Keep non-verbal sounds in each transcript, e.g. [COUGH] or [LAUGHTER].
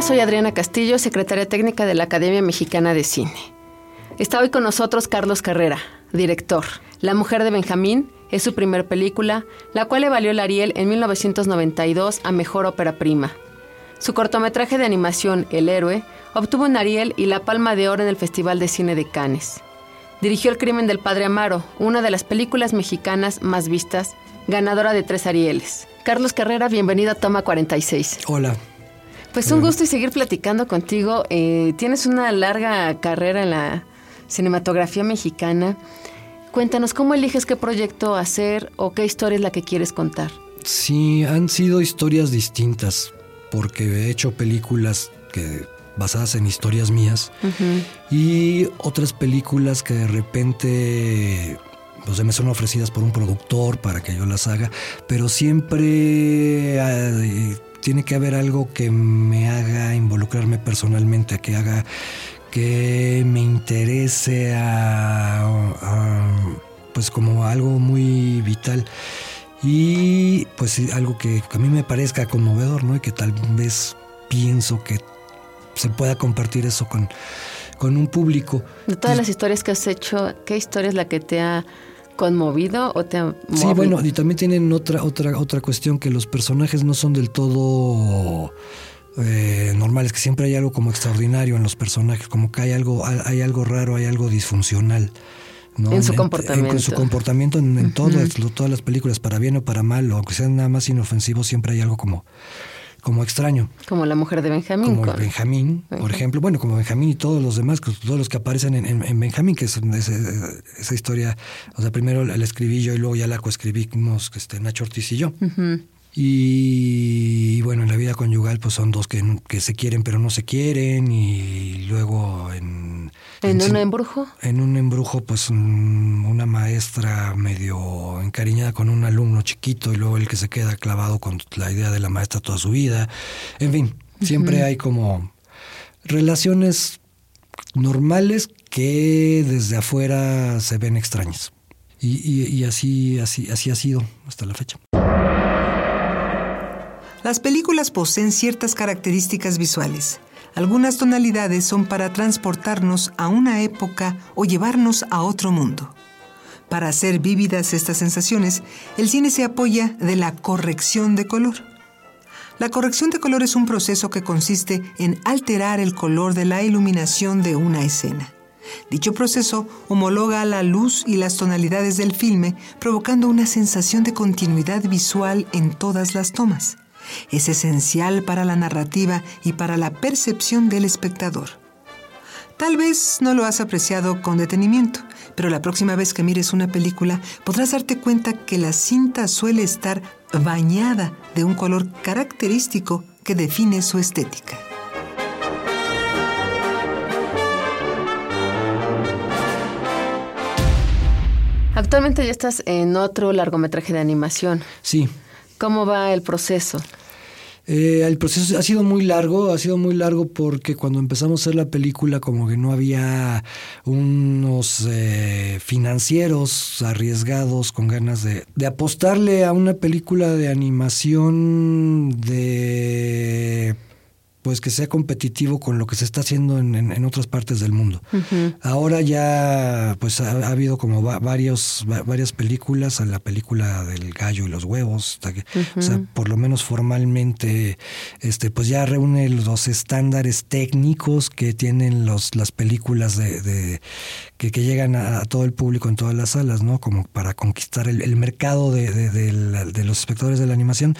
Soy Adriana Castillo, secretaria técnica de la Academia Mexicana de Cine. Está hoy con nosotros Carlos Carrera, director. La mujer de Benjamín es su primer película, la cual le valió el Ariel en 1992 a Mejor Ópera Prima. Su cortometraje de animación El Héroe obtuvo un Ariel y la Palma de Oro en el Festival de Cine de Cannes. Dirigió El crimen del padre Amaro, una de las películas mexicanas más vistas, ganadora de tres Arieles. Carlos Carrera, bienvenido a Toma 46. Hola, pues un gusto y seguir platicando contigo. Eh, tienes una larga carrera en la cinematografía mexicana. Cuéntanos, ¿cómo eliges qué proyecto hacer o qué historia es la que quieres contar? Sí, han sido historias distintas, porque he hecho películas que basadas en historias mías y otras películas que de repente pues, me son ofrecidas por un productor para que yo las haga, pero siempre eh, tiene que haber algo que me haga involucrarme personalmente, que haga que me interese a, pues como algo muy vital y pues algo que a mí me parezca conmovedor, ¿no? Y que tal vez pienso que se pueda compartir eso con, con un público. De todas las historias que has hecho, ¿qué historia es la que te ha conmovido o te ha Sí, bueno, y también tienen otra, otra, otra cuestión que los personajes no son del todo eh, normales, que siempre hay algo como extraordinario en los personajes, como que hay algo, hay algo raro, hay algo disfuncional. ¿no? En su comportamiento. En, su comportamiento en, todas, todas las películas, para bien o para mal, o aunque sean nada más inofensivos, siempre hay algo como como extraño. Como la mujer de Benjamín. Como Benjamín, por ejemplo. Bueno, como Benjamín y todos los demás, todos los que aparecen en, Benjamín, que es, esa historia. O sea, primero la, escribí yo y luego ya la coescribimos este, Nacho Ortiz y yo. Y, bueno, en la vida conyugal pues son dos que, que, se quieren pero no se quieren y luego en... ¿En, un embrujo? En un embrujo pues una maestra medio encariñada con un alumno chiquito y luego el que se queda clavado con la idea de la maestra toda su vida. En fin, siempre hay como relaciones normales que desde afuera se ven extrañas. Y, y así, así, así ha sido hasta la fecha. Las películas poseen ciertas características visuales. Algunas tonalidades son para transportarnos a una época o llevarnos a otro mundo. Para hacer vívidas estas sensaciones, el cine se apoya de la corrección de color. La corrección de color es un proceso que consiste en alterar el color de la iluminación de una escena. Dicho proceso homologa la luz y las tonalidades del filme, provocando una sensación de continuidad visual en todas las tomas es esencial para la narrativa y para la percepción del espectador. Tal vez no lo has apreciado con detenimiento, pero la próxima vez que mires una película podrás darte cuenta que la cinta suele estar bañada de un color característico que define su estética. Actualmente ya estás en otro largometraje de animación. Sí. ¿Cómo va el proceso? Eh, el proceso ha sido muy largo, ha sido muy largo porque cuando empezamos a hacer la película como que no había unos eh, financieros arriesgados con ganas de, de, apostarle a una película de animación de pues que sea competitivo con lo que se está haciendo en, en, otras partes del mundo. Ahora ya pues ha, habido como varios varias películas, la película del gallo y los huevos, o sea, por lo menos formalmente este pues ya reúne los estándares técnicos que tienen los las películas de, que, llegan a, todo el público en todas las salas, ¿no? Como para conquistar el, mercado de, de, los espectadores de la animación.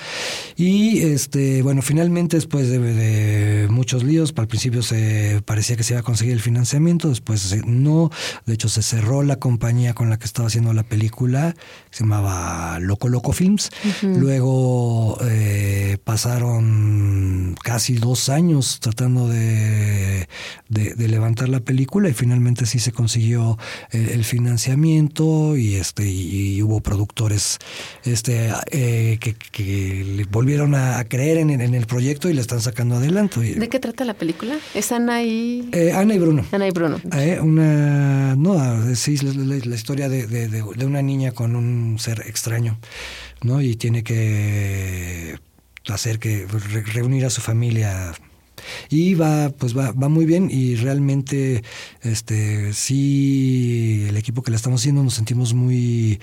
Y este bueno, finalmente después de muchos líos. Al principio se parecía que se iba a conseguir el financiamiento, después no. De hecho, se cerró la compañía con la que estaba haciendo la película, se llamaba Loco Loco Films. Luego eh, pasaron casi dos años tratando de, de, levantar la película y finalmente sí se consiguió el, financiamiento y este y, hubo productores este eh, que, volvieron a, creer en, en, el proyecto y le están sacando adelante. ¿De qué trata la película? ¿Es Ana y...? Eh, Ana y Bruno. Ana y Bruno. Eh, una... No, sí, la, la historia de, de, una niña con un ser extraño, ¿no? Y tiene que hacer que reunir a su familia y va, pues va, va muy bien y realmente este sí el equipo que la estamos haciendo nos sentimos muy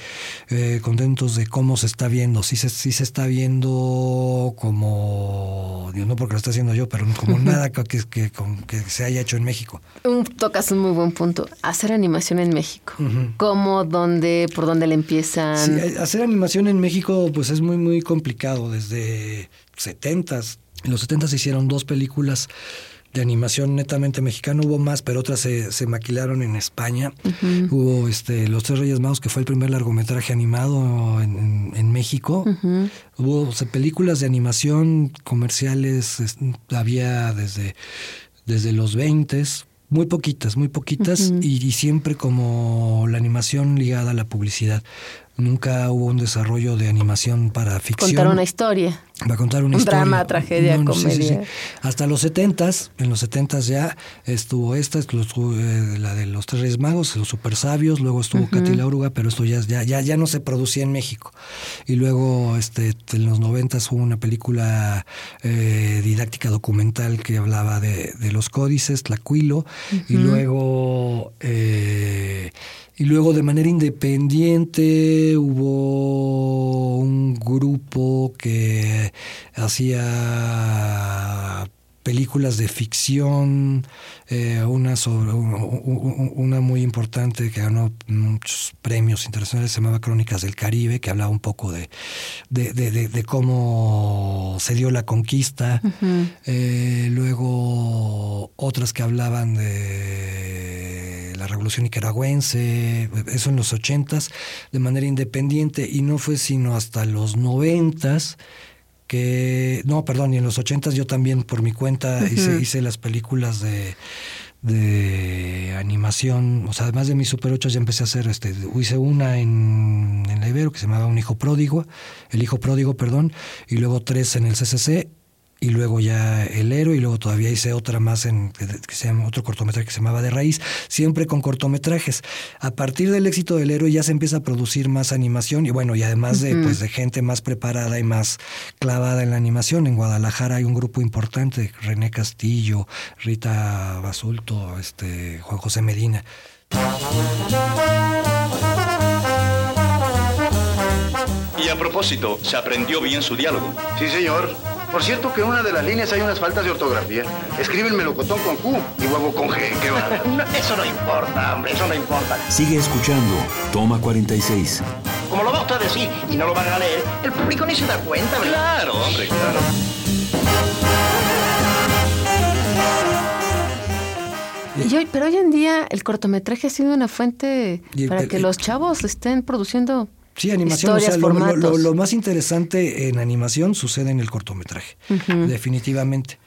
eh, contentos de cómo se está viendo. Sí se, sí se está viendo como, no porque lo está haciendo yo, pero como [LAUGHS] nada que, que, que, se haya hecho en México. Un, tocas un muy buen punto. Hacer animación en México. ¿Cómo, dónde, por dónde le empiezan? Sí, hacer animación en México pues es muy, muy complicado. Desde 70s, en los 70 se hicieron dos películas de animación netamente mexicana, hubo más, pero otras se, se maquilaron en España. Hubo este Los Tres Reyes Magos, que fue el primer largometraje animado en, en, México. Hubo películas de animación comerciales, había desde, desde los 20 muy poquitas, muy poquitas, y, siempre como la animación ligada a la publicidad. Nunca hubo un desarrollo de animación para ficción. Contar una historia. Va a contar una un historia. drama, tragedia, comedia. Hasta los setentas, en los setentas ya estuvo esta, eh, la de los Tres Reyes Magos, los Super Sabios, luego estuvo uh Katy Lauruga, pero esto ya, ya, ya, ya no se producía en México. Y luego este, en los noventas hubo una película eh, didáctica documental que hablaba de, de los códices, Tlacuilo, y luego... Eh, y luego de manera independiente hubo un grupo que hacía películas de ficción, eh, una sobre una muy importante que ganó muchos premios internacionales, se llamaba Crónicas del Caribe, que hablaba un poco de, de, cómo se dio la conquista. Eh, luego otras que hablaban de la revolución nicaragüense, eso en los ochentas, de manera independiente, y no fue sino hasta los noventas que, no, perdón, y en los ochentas yo también por mi cuenta hice, hice las películas de, de animación, o sea, además de mis Super 8 ya empecé a hacer, este, hice una en, en la Ibero que se llamaba Un Hijo Pródigo, El Hijo Pródigo, perdón, y luego tres en el CCC y luego ya El Héroe y luego todavía hice otra más en que se llama, otro cortometraje que se llamaba De Raíz, siempre con cortometrajes. A partir del éxito del Héroe ya se empieza a producir más animación y bueno, y además de pues de gente más preparada y más clavada en la animación, en Guadalajara hay un grupo importante, René Castillo, Rita Basulto, este Juan José Medina. Y a propósito, ¿se aprendió bien su diálogo? Sí, señor. Por cierto que en una de las líneas hay unas faltas de ortografía. Escribe el melocotón con Q y huevo con G. ¿Qué va? [LAUGHS] eso no importa, hombre, eso no importa. Sigue escuchando. Toma 46. Como lo va usted a decir y no lo van a leer, el público ni se da cuenta, ¿verdad? Claro, hombre, claro. pero hoy en día el cortometraje ha sido una fuente para que los chavos estén produciendo Sí, animación. o sea, lo, más interesante en animación sucede en el cortometraje, definitivamente.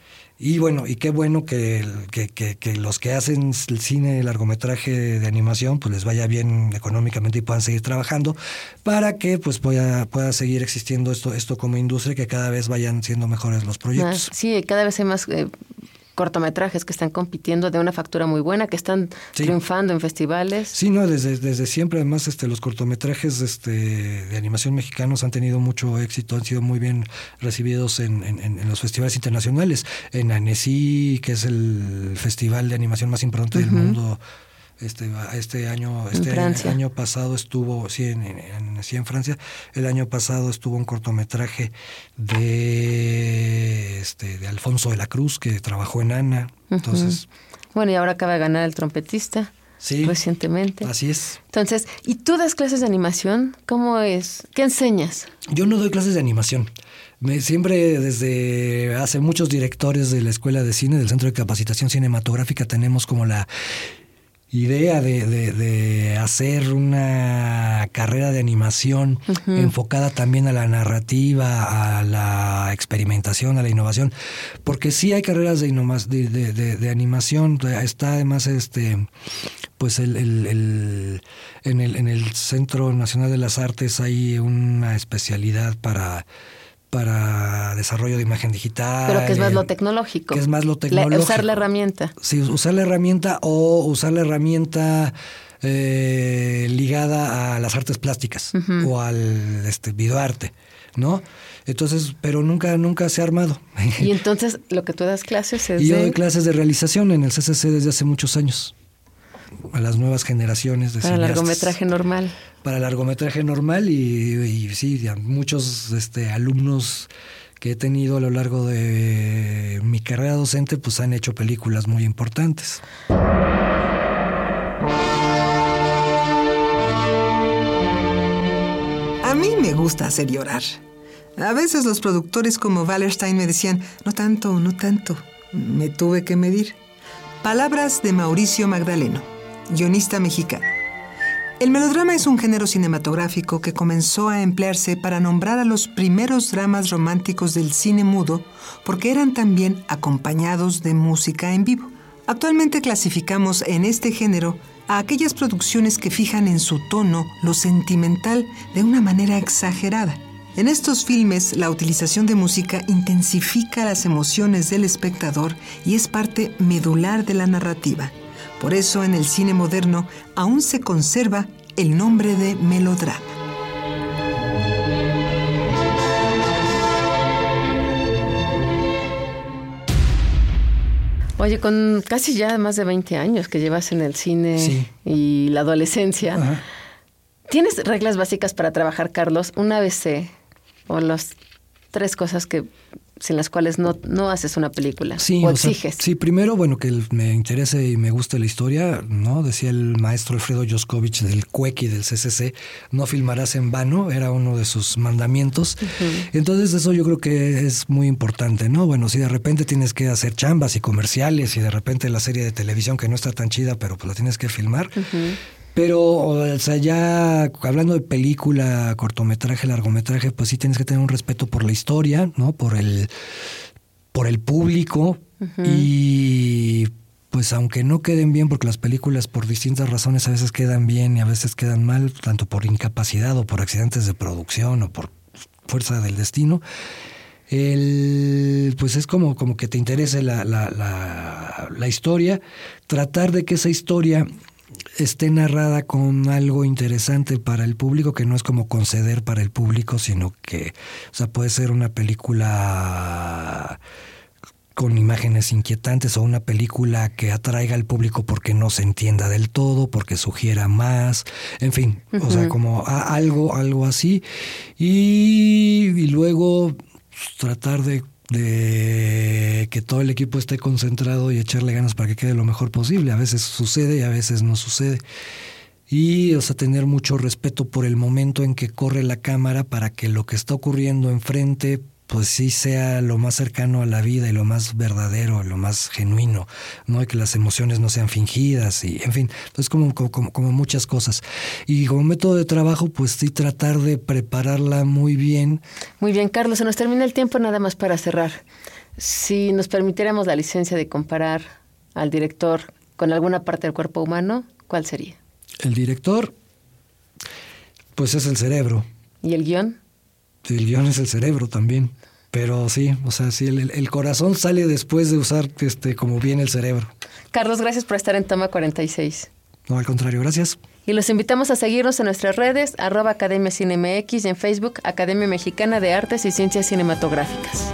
Y bueno, y qué bueno que, que, los que hacen el cine, el largometraje de animación, pues les vaya bien económicamente y puedan seguir trabajando para que pues pueda, pueda seguir existiendo esto, esto como industria, que cada vez vayan siendo mejores los proyectos. sí, cada vez hay más eh, cortometrajes que están compitiendo de una factura muy buena, que están Sí. triunfando en festivales. Sí, no, desde, desde siempre, además, este, los cortometrajes este, de animación mexicanos han tenido mucho éxito, han sido muy bien recibidos en, en- en- en los festivales internacionales. En Annecy, que es el festival de animación más importante del mundo, este, este año, este Francia. año pasado estuvo, sí, en, en, en Annecy, en Francia, el año pasado estuvo un cortometraje de, este, de Alfonso de la Cruz, que trabajó en Ana. Entonces, Bueno, y ahora acaba de ganar el trompetista sí, recientemente. así es. Entonces, ¿y tú das clases de animación? ¿Cómo es? ¿Qué enseñas? Yo no doy clases de animación. Me, siempre desde hace muchos directores de la Escuela de Cine, del Centro de Capacitación Cinematográfica, tenemos como la idea de, de- de hacer una carrera de animación enfocada también a la narrativa, a la experimentación, a la innovación, porque sí hay carreras de, de, de- de- de animación, está además este pues el, el- el- en, el, en el Centro Nacional de las Artes hay una especialidad para para desarrollo de imagen digital. Pero que es más eh, lo tecnológico. que es más lo La- tecnológico. usar la herramienta. Sí, usar la herramienta o usar la herramienta eh, ligada a las artes plásticas o al este, videoarte, ¿no? Entonces, pero nunca, nunca se ha armado. Y entonces lo que tú das clases es Y [LAUGHS] yo de- doy clases de realización en el CCC desde hace muchos años. A las nuevas generaciones de para cineastas. largometraje normal. Para largometraje normal y, y sí, muchos este, alumnos que he tenido a lo largo de mi carrera docente, pues han hecho películas muy importantes. A mí me gusta hacer llorar. A veces los productores como Wallerstein me decían, no tanto, no tanto. Me tuve que medir. Palabras de Mauricio Magdaleno, guionista mexicano. El melodrama es un género cinematográfico que comenzó a emplearse para nombrar a los primeros dramas románticos del cine mudo porque eran también acompañados de música en vivo. Actualmente clasificamos en este género a aquellas producciones que fijan en su tono lo sentimental de una manera exagerada. En estos filmes, la utilización de música intensifica las emociones del espectador y es parte medular de la narrativa. Por eso en el cine moderno aún se conserva el nombre de melodrama. Oye, con casi ya más de 20 años que llevas en el cine Sí. y la adolescencia, Ajá. ¿tienes reglas básicas para trabajar, Carlos? Un ABC o las tres cosas que sin las cuales no, no haces una película Sí, o o sea, exiges. sí, primero, bueno, que me interese y me guste la historia, ¿no? Decía el maestro Alfredo Joskovich del CUEC y del CCC, no filmarás en vano, era uno de sus mandamientos. Entonces eso yo creo que es muy importante, ¿no? Bueno, si de repente tienes que hacer chambas y comerciales y de repente la serie de televisión que no está tan chida, pero pues la tienes que filmar. Pero, o sea, ya hablando de película, cortometraje, largometraje, pues sí tienes que tener un respeto por la historia, ¿no? Por el, por el público. Y pues aunque no queden bien, porque las películas por distintas razones a veces quedan bien y a veces quedan mal, tanto por incapacidad o por accidentes de producción o por fuerza del destino, el, pues es como, como que te interese la, la, la, la historia, tratar de que esa historia esté narrada con algo interesante para el público, que no es como conceder para el público, sino que, o sea, puede ser una película con imágenes inquietantes o una película que atraiga al público porque no se entienda del todo, porque sugiera más, en fin, o sea, como algo, algo así. Y, y luego pues, tratar de, de que todo el equipo esté concentrado y echarle ganas para que quede lo mejor posible. A veces sucede y a veces no sucede. Y, o sea, tener mucho respeto por el momento en que corre la cámara para que lo que está ocurriendo enfrente pues sí sea lo más cercano a la vida y lo más verdadero, lo más genuino, ¿no? Y que las emociones no sean fingidas y, en fin, entonces como, como, como- como muchas cosas. Y como método de trabajo, pues sí tratar de prepararla muy bien. Muy bien, Carlos, se nos termina el tiempo nada más para cerrar. Si nos permitiéramos la licencia de comparar al director con alguna parte del cuerpo humano, ¿cuál sería? El director, pues es el cerebro. ¿Y el guion? El guion es el cerebro también. Pero sí, o sea, sí, el, el corazón sale después de usar este como bien el cerebro. Carlos, gracias por estar en Toma 46. No, al contrario, gracias. Y los invitamos a seguirnos en nuestras redes, arroba Academia CineMX y en Facebook, Academia Mexicana de Artes y Ciencias Cinematográficas.